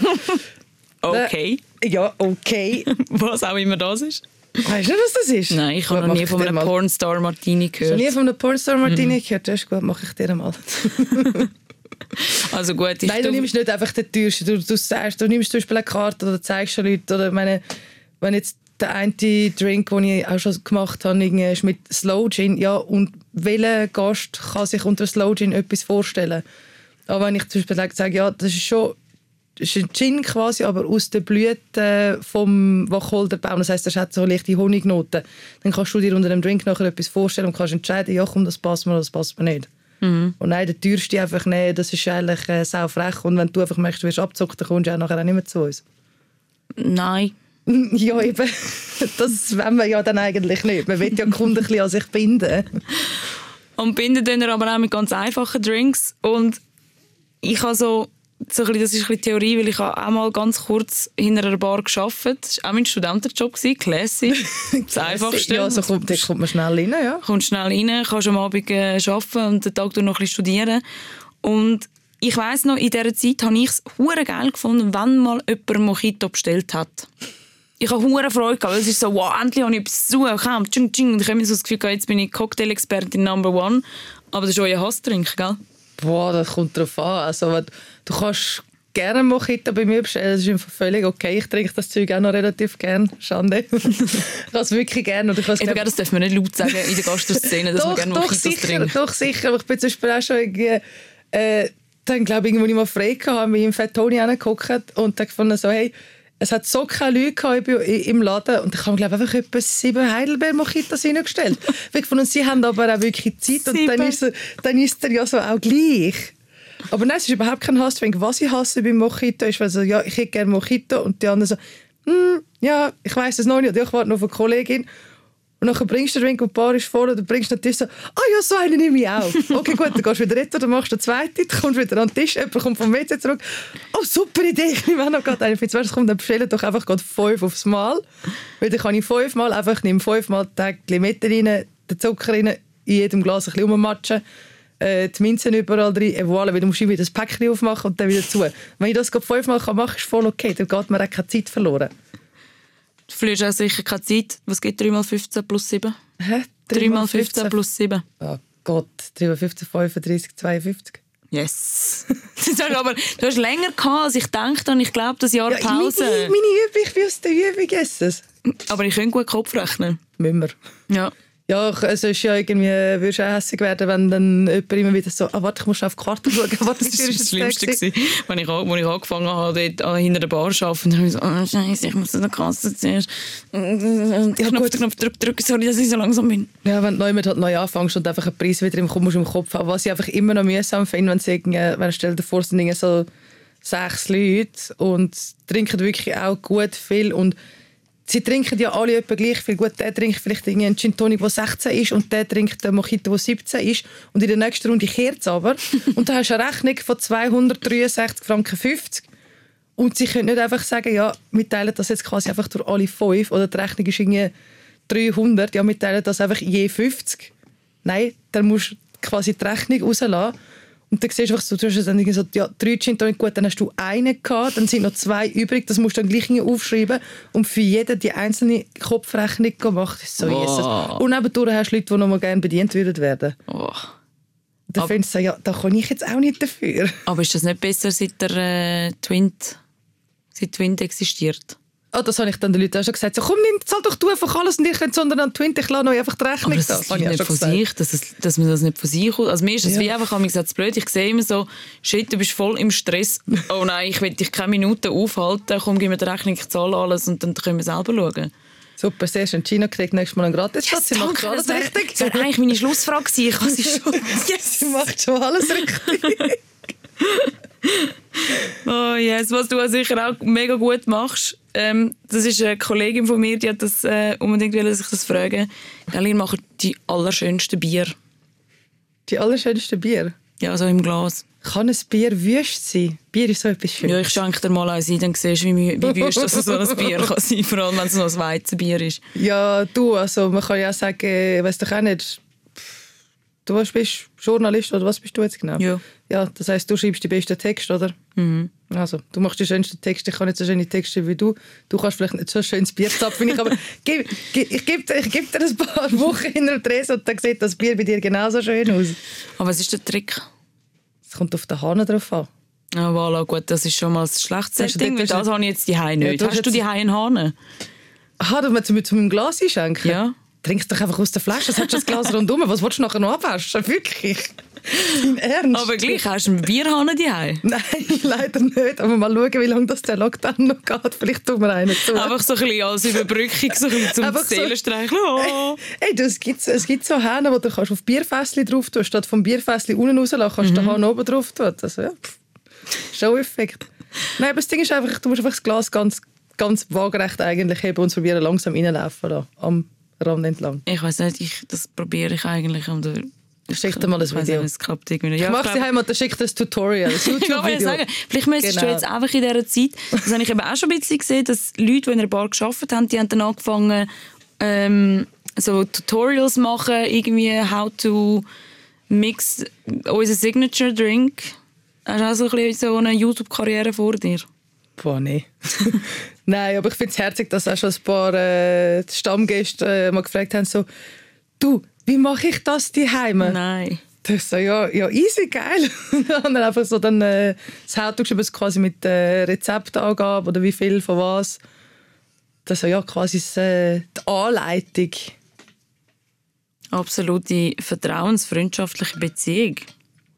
Okay. Ja, okay. [laughs] Was auch immer das ist. Weißt du nicht, was das ist? Nein, ich habe noch nie von einem mal. Pornstar Martini Hast du nie gehört. von einem Pornstar Martini gehört? Das ist gut, mache ich dir mal. [laughs] Also gut, Nein, du nimmst nicht einfach den teuersten. Du, du, sagst, du nimmst zum Beispiel eine Karte oder zeigst den Leuten. Oder meine, wenn jetzt der eine Drink, den ich auch schon gemacht habe, ist mit Slow Gin. Ja, und welcher Gast kann sich unter Slow Gin etwas vorstellen? Aber wenn ich zum Beispiel sage, ja, das ist schon das ist ein Gin quasi, aber aus den Blüten vom Wacholderbaum. Das heisst, das hat so leichte Honignoten. Dann kannst du dir unter dem Drink nachher etwas vorstellen und kannst entscheiden, ja komm, das passt mir oder das passt mir nicht. Und nein, der teuerste einfach nehmen, das ist eigentlich äh, sau frech. Und wenn du einfach merkst, du wirst abgezockt, dann kommst du auch nachher auch nicht mehr zu uns. Nein. [laughs] ja, eben. Das wollen wir ja dann eigentlich nicht. Man will ja die Kunden ein bisschen an sich binden. Und binden tun wir aber auch mit ganz einfachen Drinks. Und ich habe so, so ein bisschen, das ist ein bisschen Theorie, weil ich habe auch mal ganz kurz hinter einer Bar gearbeitet. Das war auch mein Studentenjob, gewesen, classy. [laughs] Das Einfachste. Ja, so kommt, da kommt man schnell rein, ja. kommst schnell rein, kannst am Abend äh, arbeiten und den Tag noch ein bisschen studieren. Und ich weiss noch, in dieser Zeit habe ich es geil gefunden, wenn mal jemand Mojito bestellt hat. Ich habe hure Freude gehabt, weil es ist so, wow, endlich habe ich etwas zu komm, tsching, tsching. Und ich habe mir so das Gefühl, gehabt, jetzt bin ich Cocktail-Expertin Number One. Aber das ist euer Hassdrink, gell? Boah, das kommt drauf an. Also, du kannst gerne Mojito bei mir bestellen, das ist einfach völlig okay. Ich trinke das Zeug auch noch relativ gern. Schande. [laughs] ich kann es wirklich gerne. Und ich Eben, gell, das dürfen wir nicht laut sagen in der Gastroszene, dass wir doch, gerne doch, Mojitos sicher, trinken. doch, sicher. Aber ich bin zum Beispiel auch schon irgendwie, äh, dann glaube ich, irgendwo ich mal frei hatte, habe mich im Fat Tony angeguckt und dann gefunden so, hey, es hat so keine Leute im- Laden und ich habe glaube einfach etwa sieben Heidelbeer Mojitos reingestellt. Fand, [laughs] sie haben aber auch wirklich Zeit und dann ist, dann ist er ja so auch gleich. Aber nein, es ist überhaupt kein Hassdrink. Was ich hasse beim Mojito ist, weil so, ja, ich hätte gerne Mojito und die anderen so, hm, ja, ich weiß es noch nicht, ich warte noch auf eine Kollegin. Und dann bringst du den Drink und die Bar ist und dann bringst du natürlich so, ah ja, so einen nehme ich auch. Okay, gut, dann gehst du wieder retour, dann machst du den zweiten, dann kommst du wieder an den Tisch, jemand kommt vom WC zurück. Oh, super Idee, ich nehme auch noch gerade einen. Ich finde, kommt, dann bestellen doch einfach gerade fünf aufs Mal. Weil dann kann ich fünfmal einfach, nehme fünfmal die Limette rein, den Zucker rein, in jedem Glas ein bisschen rummatschen. Äh, die Minzen überall drin, et voilà, weil du musst wieder das Päckchen aufmachen und dann wieder zu. Wenn ich das fünfmal machen kann, ist voll okay, dann geht mir auch keine Zeit verloren. Du verlierst auch sicher keine Zeit. Was gibt 3 mal 15 plus 7? Hä? 3 mal 15 plus 7. Oh Gott, 3 15, 35, 52. Yes. [laughs] Das ist aber, du hast länger gehabt, als ich dachte und ich glaube, das Jahr Ja, meine, Pause. meine Übung, ich bin aus der Übung essen. Aber ich könnte gut Kopf rechnen. Müssen wir. Ja. Ja, ich- es ist ja irgendwie, würdest du auch hässlich werden, wenn dann jemand immer wieder so, ah, warte, ich muss auf die Karte schauen. [laughs] Warte, Das war das jetzt Schlimmste, gewesen? wenn ich, als ich angefangen habe, dort an- hinter der Bar zu arbeiten. Dann habe ich so, oh Scheiße, ich muss an der Kasse zuerst. Ja, Knopf, Knopf drücken, drücken, sorry, dass ich so langsam bin. Ja, wenn du neu halt neu anfängst und einfach einen Preis wieder im, musst im Kopf haben. Was ich einfach immer noch mühsam finde, wenn, irgendwie- wenn stell dir vor, sind so sechs Leute und trinken wirklich auch gut viel und sie trinken ja alle etwa gleich viel. Gut, der trinkt vielleicht einen Gin Tonic, der 16 ist und der trinkt einen Mojito, der 17 ist und in der nächsten Runde kehrt es aber [laughs] und dann hast du eine Rechnung von 263 Franken 50 und sie können nicht einfach sagen, ja, wir teilen das jetzt quasi einfach durch alle fünf oder die Rechnung ist irgendwie 300, ja, wir teilen das einfach je 50. Nein, dann musst du quasi die Rechnung rauslassen. Und dann siehst du einfach so, du hast dann so, ja, drei Gin Tonic, gut, dann hast du einen gehabt, dann sind noch zwei übrig, das musst du dann gleich aufschreiben und für jeden die einzelne Kopfrechnung machen. Das ist so Wow. Jesus. Und nebendurch hast du Leute, die noch mal gerne bedient würden werden. Oh. Aber- findest du so, ja, da kann ich jetzt auch nicht dafür. Aber ist das nicht besser, seit der äh, Twint, seit Twint existiert? Ah, das habe ich dann den Leuten auch schon gesagt. So, komm, nimm, zahl doch du einfach alles und ich könnt sondern an Twint, ich lasse euch einfach die Rechnung Aber das da. ist nicht von gesagt. sich, dass, es, dass man das nicht von sich kommt. Also mir ist es Ja. wie einfach, ich gesagt, blöd, ich sehe immer so, shit, du bist voll im Stress. [laughs] Oh nein, ich will dich keine Minute aufhalten, komm, gib mir die Rechnung, ich zahle alles und dann können wir selber schauen. Super, sehr schön. China kriegt nächstes Mal einen Gratisplatz. sie macht schon alles richtig. das wäre eigentlich meine Schlussfrage. Ich sie [laughs] schon... Yes! Sie macht schon alles [laughs] richtig. [laughs] Oh yes, was du sicher auch mega gut machst. Ähm, das ist eine Kollegin von mir, die hat das äh, unbedingt wollen, sich das fragen. Gell, ihr macht die allerschönsten Bier. Die allerschönste Bier. Ja, so im Glas. Kann ein Bier wüst sein? Bier ist so etwas Schönes. Ja, ich schenke dir mal eins ein, dann siehst du, wie, wie wüst das so ein Bier kann sein Vor allem, wenn es noch ein Weizenbier ist. Ja, du, also man kann ja sagen, weißt du auch nicht, du bist Journalist oder was bist du jetzt genau? Ja. Ja, das heißt, du schreibst die besten Texte, oder? Mhm. Also, du machst die schönsten Texte, ich kann nicht so schöne Texte wie du. Du kannst vielleicht nicht so schönes Bier zapfen, ich, aber [laughs] gib, gib, ich gebe ich geb dir ein paar [laughs] Wochen in der Tresen und dann sieht das Bier bei dir genauso schön aus. Aber was ist der Trick? Es kommt auf den Hahn drauf an. Ja, voilà, gut, das ist schon mal Hast du Setting, weil das habe ich jetzt die Hause nicht. du hast Hast du die Hause einen Hahn? Aha, du willst mir zu meinem Glas einschenken? Ja. Trinkst doch einfach aus der Flasche, das hast du das Glas rundum. Was willst du nachher noch abwaschen? [laughs] Wirklich? Im Ernst? Aber gleich, hast du einen Bierhahn Hause? [laughs] Nein, leider nicht. Aber mal schauen, wie lange das der Lockdown noch geht. Vielleicht tun wir einen zu. Einfach so ein bisschen als Überbrückung, so ein bisschen zum Einfach Seelenstreicheln. Oh. Ey, du, es, gibt, es gibt so Hähne, wo du kannst auf Bierfässchen drauf tun Statt vom Bierfässchen unten rauslassen, kannst du den Hahn oben drauf tun. Also, ja, Show-Effekt. Nein, aber das Ding ist einfach, du musst einfach das Glas ganz, ganz waagerecht eigentlich heben und probieren langsam reinlaufen lassen, am Rand entlang. Ich weiß nicht, ich, das probiere ich eigentlich. Aber Schick dir mal ein ich Video. nicht, Es klappt irgendwie. Ich Ja, mach glaub- sie heim und dann schickt das Tutorial, das [laughs] Ich YouTube-Video. sagen, vielleicht müsstest du Genau. jetzt einfach in dieser Zeit, das habe ich eben auch schon ein bisschen gesehen, dass Leute, die in einer Bar gearbeitet haben, die haben dann angefangen, ähm, so Tutorials machen, irgendwie how to mix unser Signature Drink. Hast du auch so, ein bisschen so eine YouTube-Karriere vor dir? Boah, nee. [laughs] Nein, aber ich finde es herzig, dass auch schon ein paar äh, Stammgäste äh, mal gefragt haben, so, du, wie mache ich das die Heime? Nein. Das ist so, ja, ja, easy, geil. [laughs] und dann einfach so dann, äh, das Auto geschrieben, es quasi mit äh, Rezeptangabe oder wie viel von was. Das ist ja quasi das, äh, die Anleitung. Absolute vertrauensfreundschaftliche Beziehung.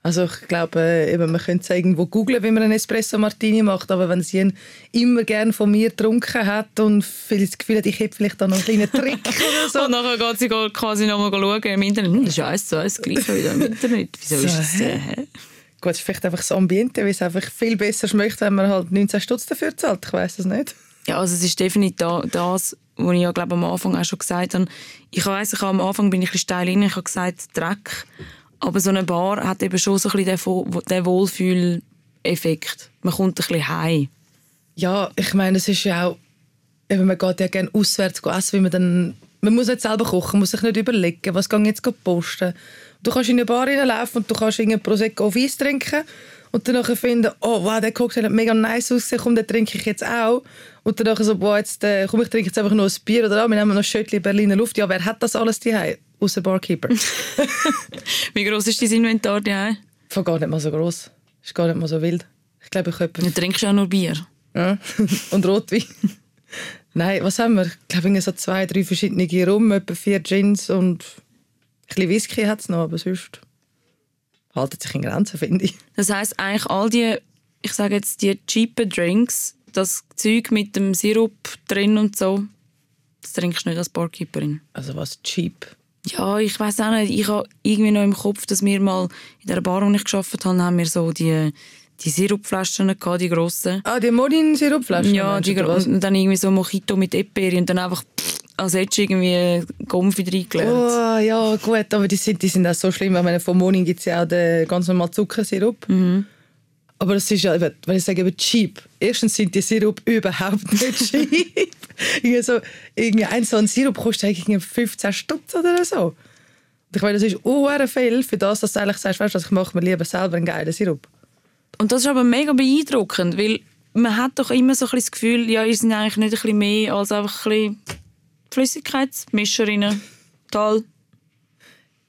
Also ich glaube, äh, eben, man könnte es irgendwo googlen, wie man einen Espresso Martini macht, aber wenn sie ihn immer gern von mir getrunken hat und vielleicht das Gefühl hat, ich hätte vielleicht da noch einen kleinen Trick oder [laughs] so. Und nachher geht sie quasi noch mal schauen im Internet. Hm, das ist eins zu eins gleich wieder im Internet. Wieso So, ist das? Äh? Gut, es ist vielleicht einfach das Ambiente, weil es einfach viel besser schmeckt, wenn man halt 19 Stutz dafür zahlt. Ich weiß es nicht. Ja, also es ist definitiv da, das, was ich ja glaube am Anfang auch schon gesagt habe. Ich weiss, ich habe am Anfang bin ich ein bisschen steil rein, ich habe gesagt Dreck. Aber so eine Bar hat eben schon so ein bisschen den, Wohlfühleffekt. Man kommt ein bisschen heim. Ja, ich meine, es ist ja auch, eben, man geht ja gerne auswärts essen, weil man dann, man muss nicht selber kochen, muss sich nicht überlegen, was kann ich jetzt posten. Du kannst in eine Bar reinlaufen und du kannst irgendein Prosecco auf Eis trinken und dann finden, oh wow, der Cocktail hat mega nice ausgesehen, komm, den trinke ich jetzt auch. Und dann so, boah, jetzt, äh, komm, ich trinke jetzt einfach nur ein Bier oder auch, wir nehmen noch ein Schöttchen Berliner Luft. Ja, wer hat das alles daheim? Außer Barkeeper. [laughs] Wie groß ist dein Inventar daheim? Von gar nicht mal so groß. Ist gar nicht mal so wild. Ich glaube, ich habe Du trinkst auch nur Bier. Ja. [laughs] Und Rotwein. [laughs] Nein, was haben wir? Ich glaube, so zwei, drei verschiedene Rum, etwa vier Gins und ein bisschen Whisky hat es noch, aber sonst haltet sich in Grenzen, finde ich. Das heisst, eigentlich all die, ich sage jetzt, die cheapen Drinks, das Zeug mit dem Sirup drin und so, das trinkst du nicht als Barkeeperin. Also was cheap. Ja, ich weiß auch nicht. Ich habe irgendwie noch im Kopf, dass wir mal in der Bar, wo ich gearbeitet habe, haben wir so die, die Sirupflaschen gehabt, die grossen. Ah, die Monin-Sirupflaschen? Ja, die, und dann irgendwie so Mojito mit Eperi und dann einfach pff, als hättest du irgendwie Gomfi reingelernt. Oh, ja, gut, aber die sind, die sind auch so schlimm. Ich meine, von Monin gibt es ja auch den ganz normalen Zuckersirup. Mhm. Aber das ist ja, eben, wenn ich sage eben cheap, erstens sind die Sirup überhaupt nicht [laughs] cheap. irgendwie so, irgendwie ein so ein Sirup kostet eigentlich 15 Stutz oder so. Und ich meine, das ist unhuere viel für das, dass du eigentlich sagst, weißt du, ich mache mir lieber selber einen geilen Sirup. Und das ist aber mega beeindruckend, weil man hat doch immer so ein bisschen das Gefühl, ja, ihr seid eigentlich nicht ein bisschen mehr als einfach ein bisschen Flüssigkeitsmischerinnen. Toll.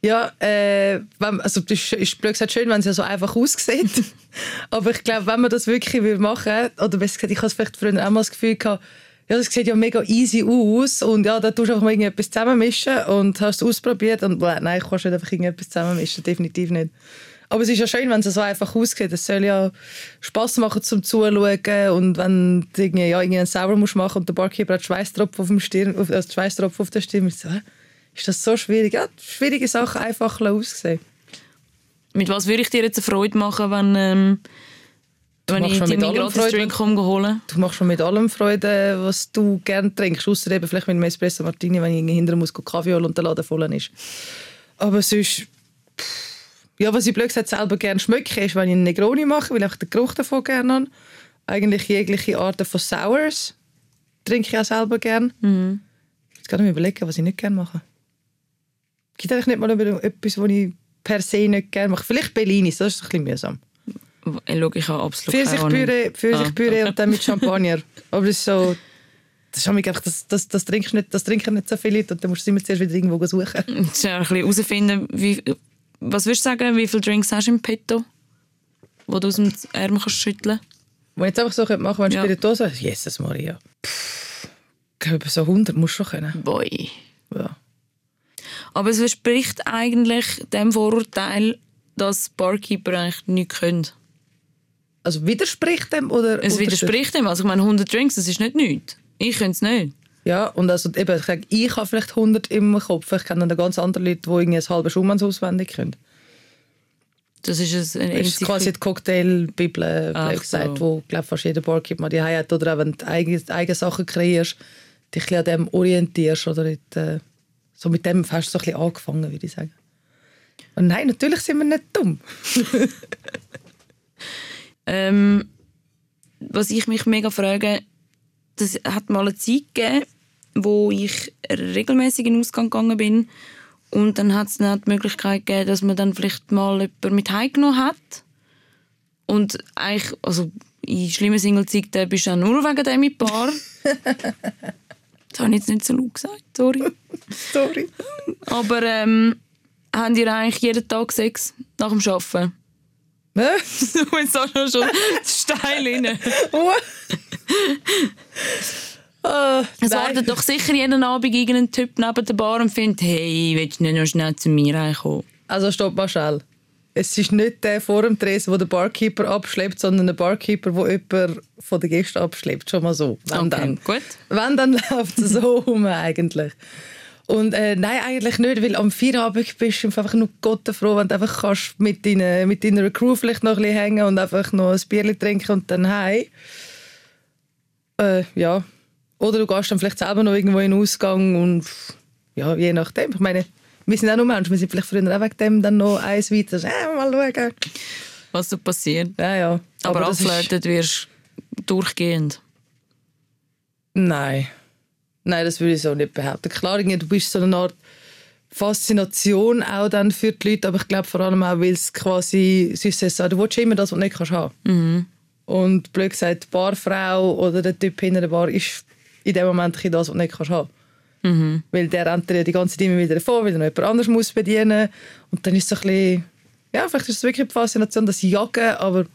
Ja, äh, wenn, also das ist, blöd gesagt schön, wenn es ja so einfach aussieht. [laughs] Aber ich glaube, wenn man das wirklich will machen oder besser gesagt, ich habe vielleicht früher auch mal das Gefühl gehabt, ja, das sieht ja mega easy aus und ja, da tust du einfach mal irgendetwas zusammenmischen und hast es ausprobiert und bläh, nein, ich kann nicht einfach irgendetwas zusammenmischen, definitiv nicht. Aber es ist ja schön, wenn es so einfach aussieht. Es soll ja Spass machen zum Zuschauen und wenn du irgendwie, ja, irgendwie einen Sauber musst und der Barkeeper hat Schweißtropfen auf dem Stirn, auf, also Schweißtropfen auf der Stirn, ist so? Ist das so schwierig? Ja, schwierige Sachen einfach aussehen. Mit was würde ich dir jetzt eine Freude machen, wenn, ähm, wenn ich dir mit meinen allem gratis Freude. Drink komme holen? Du machst mir mit allem Freude, was du gerne trinkst. Außer eben vielleicht mit einem Espresso Martini, wenn ich hinterher muss, Kaffee holen und der Laden voll ist. Aber sonst... pff, Ja, was ich blöd gesagt selber gerne schmecke, ist, wenn ich einen Negroni mache, weil ich den Geruch davon gerne habe. Eigentlich jegliche Arten von Sours trinke ich auch selber gerne. Mhm. Jetzt kann ich mir überlegen, was ich nicht gerne mache. Gibt eigentlich nicht mal etwas, was ich per se nicht gerne mache. Vielleicht Bellinis, das ist ein bisschen mühsam. Äh, schau, ich habe absolut. Pfirsichpüree, Pfirsichpüree Ah, [laughs] und dann mit Champagner. Aber das ist so... Das, ist einfach, das, das, das, trinkst nicht, das trinken nicht so viele Leute und dann musst du immer zuerst wieder irgendwo suchen. [laughs] Jetzt ein bisschen herausfinden, wie, was würdest du sagen, wie viele Drinks hast du im Petto, wo du aus dem Ärmel kannst schütteln Wenn ich jetzt einfach so machen könnte, wenn Ja. Spirituosa... Jesus Maria. Pff, ich glaube, so 100 musst du schon können. Boy. Ja. Aber es widerspricht eigentlich dem Vorurteil, dass Barkeeper eigentlich nichts können. Also widerspricht dem oder... Es widerspricht dem. Also ich meine, 100 Drinks, das ist nicht nichts. Ich könnte es nicht. Ja, und also eben, ich, sage, ich habe vielleicht 100 im Kopf. Ich kenne dann ganz andere Leute, die irgendwie ein halbes Schumanns auswendig können. Das ist ein Das ist quasi die Cocktail-Bibel, gesagt, so. wo glaub, fast jeder Barkeeper mal die hat. Oder auch wenn du eigene, eigene Sachen kreierst, dich ein an dem orientierst. Oder nicht, äh, so mit dem hast du so ein bisschen angefangen, würde ich sagen. Und nein, natürlich sind wir nicht dumm. [laughs] Ähm, was ich mich mega frage, das hat mal eine Zeit gegeben, wo ich regelmäßig in den Ausgang gegangen bin und dann hat es dann die Möglichkeit gegeben, dass man dann vielleicht mal jemanden mit heimgenommen hat und eigentlich, also in schlimmen Single-Zeiten bist du dann nur wegen dem die Bar. [laughs] das habe ich jetzt nicht so laut gesagt, sorry. [laughs] Sorry. Aber ähm, habt ihr eigentlich jeden Tag Sex nach dem Arbeiten? Hä? [laughs] Du bist auch schon schon steil rein. Oh. [laughs] Ah, Es wartet doch sicher jeden Abend irgendein Typ neben der Bar und findet, hey, willst du nicht noch schnell zu mir reinkommen? Also stopp mal schnell. Es ist nicht der vor dem Tresen, der den Barkeeper abschleppt, sondern der Barkeeper, der jemand von den Gästen abschleppt. Schon mal so. Wenn dann. gut. Wenn, dann [laughs] läuft es so um eigentlich. Und äh, nein, eigentlich nicht, weil am Feierabend bist du einfach nur Gott froh, wenn du einfach kannst mit, deiner, mit deiner Crew vielleicht noch ein bisschen hängen und einfach noch ein Bier trinken und dann heim. Äh, ja. Oder du gehst dann vielleicht selber noch irgendwo in den Ausgang und ja, je nachdem. Ich meine, wir sind auch nur Menschen, wir sind vielleicht früher auch wegen dem dann noch eins weiter. Äh, mal schauen. Was so passiert. Ja, ja. Aber, ist- abflirtet wirst du durchgehend. Nein. Nein, das würde ich so nicht behaupten. Klar, du bist so eine Art Faszination auch dann für die Leute, aber ich glaube vor allem auch, weil es quasi, sie sagen, du willst immer das, was du nicht kannst haben. Und blöd gesagt, die Barfrau oder der Typ hinter der Bar ist in dem Moment das, was du nicht kannst haben. Weil der rennt dir die ganze Zeit immer wieder davon, weil er noch jemand anderes muss bedienen Und dann ist es so ein bisschen, ja, vielleicht ist es wirklich die Faszination, das Jagen, aber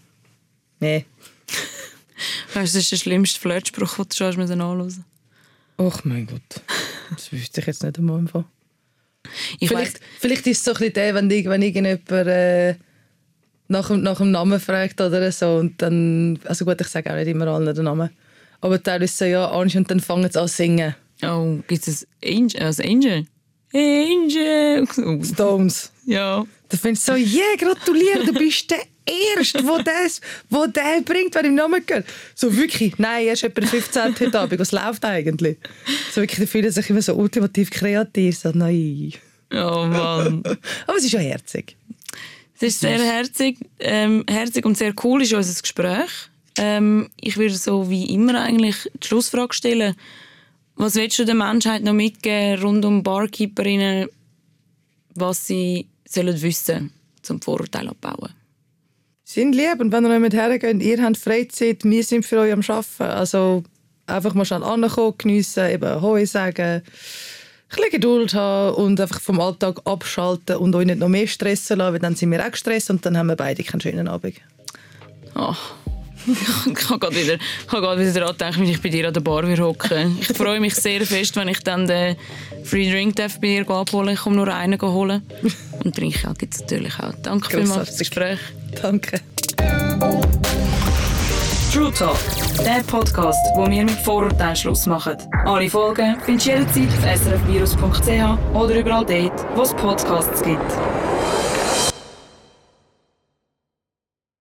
nee. [laughs] Weißt du, das ist der schlimmste Flirtspruch, den du schon müssen anhören Ach mein Gott. Das wüsste ich jetzt nicht einmal im Fall. Ich Vielleicht, weiss, vielleicht ist es so ein bisschen der, wenn, ich- wenn irgendjemand äh, nach, dem- nach dem Namen fragt oder so und dann, also gut, ich sage auch nicht immer allen den Namen, aber teilweise so, ja, Ange, und dann fangen sie an zu singen. oh, gibt es ein Angel? Angel? Oh, Stones. ja. Da findest du so, yeah, gratuliere, du bist der Erste, wo das, wo der bringt, wenn im Namen gehört. So wirklich, nein, erst etwa der 15. heute Abend, was läuft eigentlich? So wirklich, die fühlen sich immer so ultimativ kreativ, so, nein. Oh Mann. Aber es ist ja herzig. Es ist sehr herzig, ähm, herzig und sehr cool ist unser Gespräch. Ähm, ich würde so wie immer eigentlich die Schlussfrage stellen. Was willst du der Menschheit noch mitgeben rund um Barkeeperinnen, was sie sollen wissen zum Vorurteil abbauen? sind lieb und wenn ihr nicht hergeht, ihr habt Freizeit, wir sind für euch am Arbeiten. Also einfach mal schnell ankommen, geniessen, eben Hoi sagen, ein bisschen Geduld haben und einfach vom Alltag abschalten und euch nicht noch mehr stressen lassen, weil dann sind wir auch gestresst und dann haben wir beide keinen schönen Abend. Oh. [laughs] Ich habe gerade wieder, ich habe gerade wieder daran gedacht, wenn ich bei dir an der Bar wieder hocke. Ich freue mich sehr fest, wenn ich dann den Free Drink darf bei dir abholen Ich komme nur einen holen. Und trinken gibt es natürlich auch. Danke vielmals für das Gespräch. Danke. True Talk, der Podcast, wo wir mit Vorurteilen Schluss machen. Alle Folgen findest du jederzeit auf srfvirus.ch oder überall dort, wo es Podcasts gibt.